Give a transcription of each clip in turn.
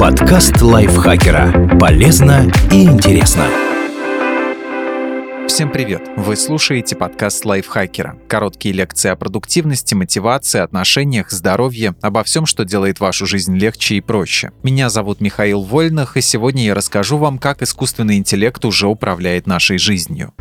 Подкаст лайфхакера. Полезно и интересно. Всем привет! Вы слушаете подкаст лайфхакера. Короткие лекции о продуктивности, мотивации, отношениях, здоровье, обо всем, что делает вашу жизнь легче и проще. Меня зовут Михаил Вольных, и сегодня я расскажу вам, как искусственный интеллект уже управляет нашей жизнью.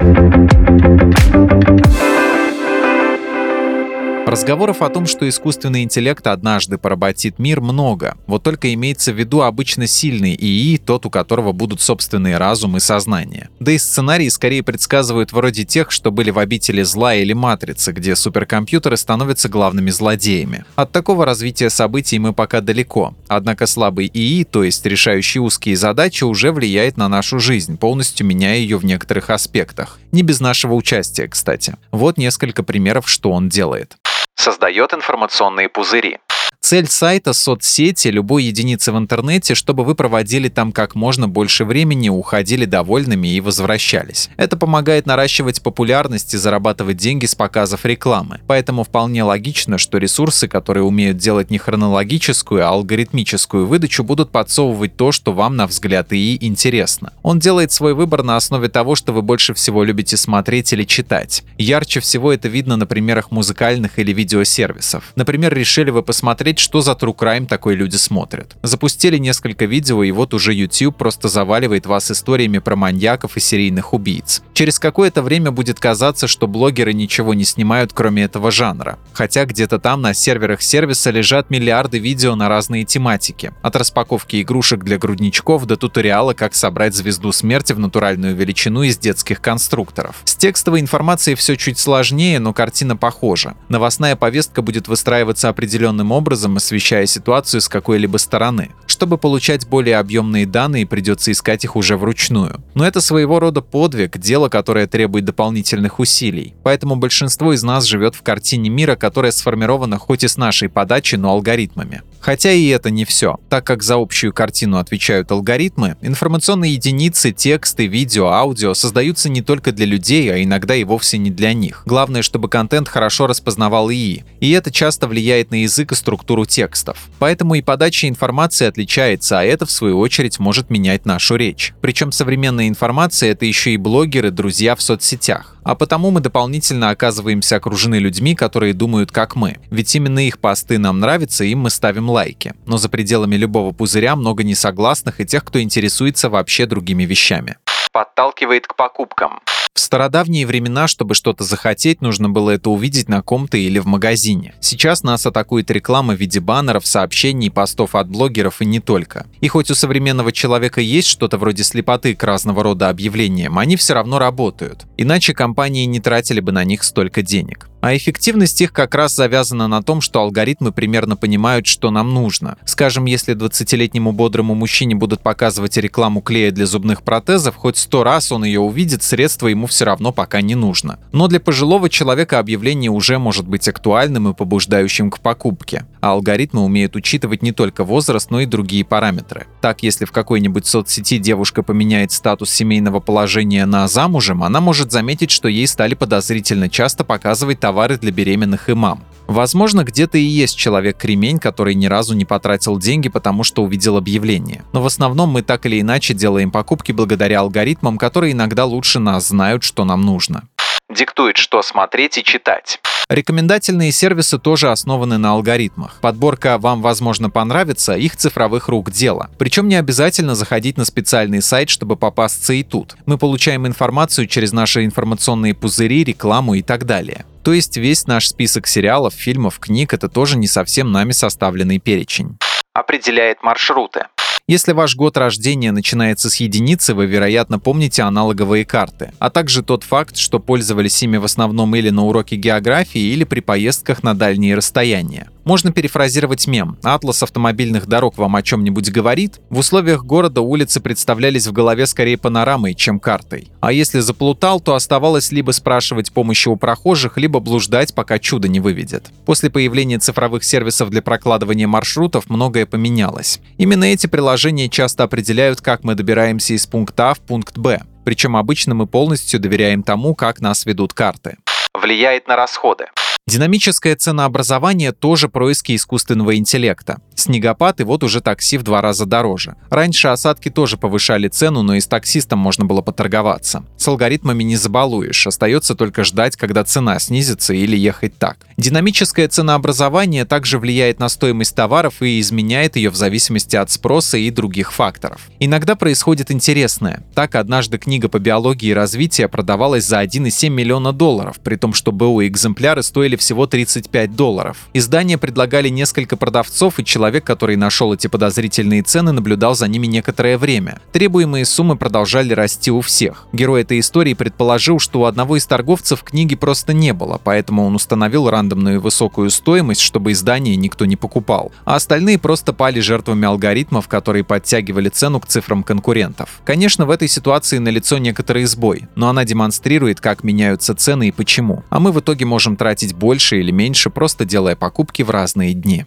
Разговоров о том, что искусственный интеллект однажды поработит мир, много. Вот только имеется в виду обычно сильный ИИ, тот, у которого будут собственные разум и сознание. Да и сценарии скорее предсказывают вроде тех, что были в обители зла или матрицы, где суперкомпьютеры становятся главными злодеями. От такого развития событий мы пока далеко. Однако слабый ИИ, то есть решающий узкие задачи, уже влияет на нашу жизнь, полностью меняя ее в некоторых аспектах. Не без нашего участия, кстати. Вот несколько примеров, что он делает создает информационные пузыри. Цель сайта — соцсети, любой единицы в интернете, чтобы вы проводили там как можно больше времени, уходили довольными и возвращались. Это помогает наращивать популярность и зарабатывать деньги с показов рекламы. Поэтому вполне логично, что ресурсы, которые умеют делать не хронологическую, а алгоритмическую выдачу, будут подсовывать то, что вам, на взгляд ИИ, интересно. Он делает свой выбор на основе того, что вы больше всего любите смотреть или читать. Ярче всего это видно на примерах музыкальных или видеосервисов. Например, решили вы посмотреть посмотреть, что за true crime такой люди смотрят. Запустили несколько видео, и вот уже YouTube просто заваливает вас историями про маньяков и серийных убийц. Через какое-то время будет казаться, что блогеры ничего не снимают, кроме этого жанра. Хотя где-то там на серверах сервиса лежат миллиарды видео на разные тематики. От распаковки игрушек для грудничков до туториала, как собрать звезду смерти в натуральную величину из детских конструкторов. С текстовой информацией все чуть сложнее, но картина похожа. Новостная повестка будет выстраиваться определенным образом, образом освещая ситуацию с какой-либо стороны. Чтобы получать более объемные данные, придется искать их уже вручную. Но это своего рода подвиг, дело, которое требует дополнительных усилий. Поэтому большинство из нас живет в картине мира, которая сформирована хоть и с нашей подачи, но алгоритмами. Хотя и это не все. Так как за общую картину отвечают алгоритмы, информационные единицы, тексты, видео, аудио создаются не только для людей, а иногда и вовсе не для них. Главное, чтобы контент хорошо распознавал ИИ. И это часто влияет на язык и структуру текстов. Поэтому и подача информации отличается, а это в свою очередь может менять нашу речь. Причем современная информация — это еще и блогеры, друзья в соцсетях. А потому мы дополнительно оказываемся окружены людьми, которые думают как мы. Ведь именно их посты нам нравятся, им мы ставим лайки. Но за пределами любого пузыря много несогласных и тех, кто интересуется вообще другими вещами. Подталкивает к покупкам. В стародавние времена, чтобы что-то захотеть, нужно было это увидеть на ком-то или в магазине. Сейчас нас атакует реклама в виде баннеров, сообщений, постов от блогеров и не только. И хоть у современного человека есть что-то вроде слепоты к разного рода объявлениям, они все равно работают. Иначе компании не тратили бы на них столько денег. А эффективность их как раз завязана на том, что алгоритмы примерно понимают, что нам нужно. Скажем, если 20-летнему бодрому мужчине будут показывать рекламу клея для зубных протезов, хоть сто раз он ее увидит, средства ему все равно пока не нужно. Но для пожилого человека объявление уже может быть актуальным и побуждающим к покупке. А алгоритмы умеют учитывать не только возраст, но и другие параметры. Так, если в какой-нибудь соцсети девушка поменяет статус семейного положения на замужем, она может заметить, что ей стали подозрительно часто показывать товары товары для беременных и мам. Возможно, где-то и есть человек-кремень, который ни разу не потратил деньги, потому что увидел объявление. Но в основном мы так или иначе делаем покупки благодаря алгоритмам, которые иногда лучше нас знают, что нам нужно. Диктует, что смотреть и читать. Рекомендательные сервисы тоже основаны на алгоритмах. Подборка «Вам, возможно, понравится» — их цифровых рук дело. Причем не обязательно заходить на специальный сайт, чтобы попасться и тут. Мы получаем информацию через наши информационные пузыри, рекламу и так далее. То есть весь наш список сериалов, фильмов, книг — это тоже не совсем нами составленный перечень. Определяет маршруты. Если ваш год рождения начинается с единицы, вы, вероятно, помните аналоговые карты, а также тот факт, что пользовались ими в основном или на уроке географии, или при поездках на дальние расстояния. Можно перефразировать мем. Атлас автомобильных дорог вам о чем-нибудь говорит? В условиях города улицы представлялись в голове скорее панорамой, чем картой. А если заплутал, то оставалось либо спрашивать помощи у прохожих, либо блуждать, пока чудо не выведет. После появления цифровых сервисов для прокладывания маршрутов многое поменялось. Именно эти приложения часто определяют, как мы добираемся из пункта А в пункт Б. Причем обычно мы полностью доверяем тому, как нас ведут карты. Влияет на расходы. Динамическое ценообразование тоже происки искусственного интеллекта. Снегопад и вот уже такси в два раза дороже. Раньше осадки тоже повышали цену, но и с таксистом можно было поторговаться. С алгоритмами не забалуешь, остается только ждать, когда цена снизится или ехать так. Динамическое ценообразование также влияет на стоимость товаров и изменяет ее в зависимости от спроса и других факторов. Иногда происходит интересное. Так, однажды книга по биологии и развитию продавалась за 1,7 миллиона долларов, при том, что БУ экземпляры стоили всего 35 долларов. Издание предлагали несколько продавцов, и человек, который нашел эти подозрительные цены, наблюдал за ними некоторое время. Требуемые суммы продолжали расти у всех. Герой этой истории предположил, что у одного из торговцев книги просто не было, поэтому он установил рандомную высокую стоимость, чтобы издание никто не покупал. А остальные просто пали жертвами алгоритмов, которые подтягивали цену к цифрам конкурентов. Конечно, в этой ситуации налицо некоторый сбой, но она демонстрирует, как меняются цены и почему. А мы в итоге можем тратить больше или меньше, просто делая покупки в разные дни.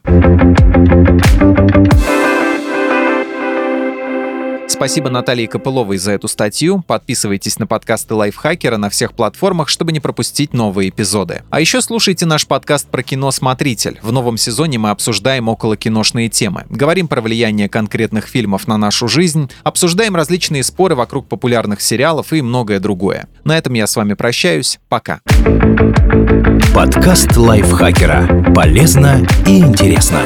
Спасибо Наталье Копыловой за эту статью. Подписывайтесь на подкасты Лайфхакера на всех платформах, чтобы не пропустить новые эпизоды. А еще слушайте наш подкаст про кино «Смотритель». В новом сезоне мы обсуждаем около киношные темы. Говорим про влияние конкретных фильмов на нашу жизнь, обсуждаем различные споры вокруг популярных сериалов и многое другое. На этом я с вами прощаюсь. Пока. Подкаст Лайфхакера. Полезно и интересно.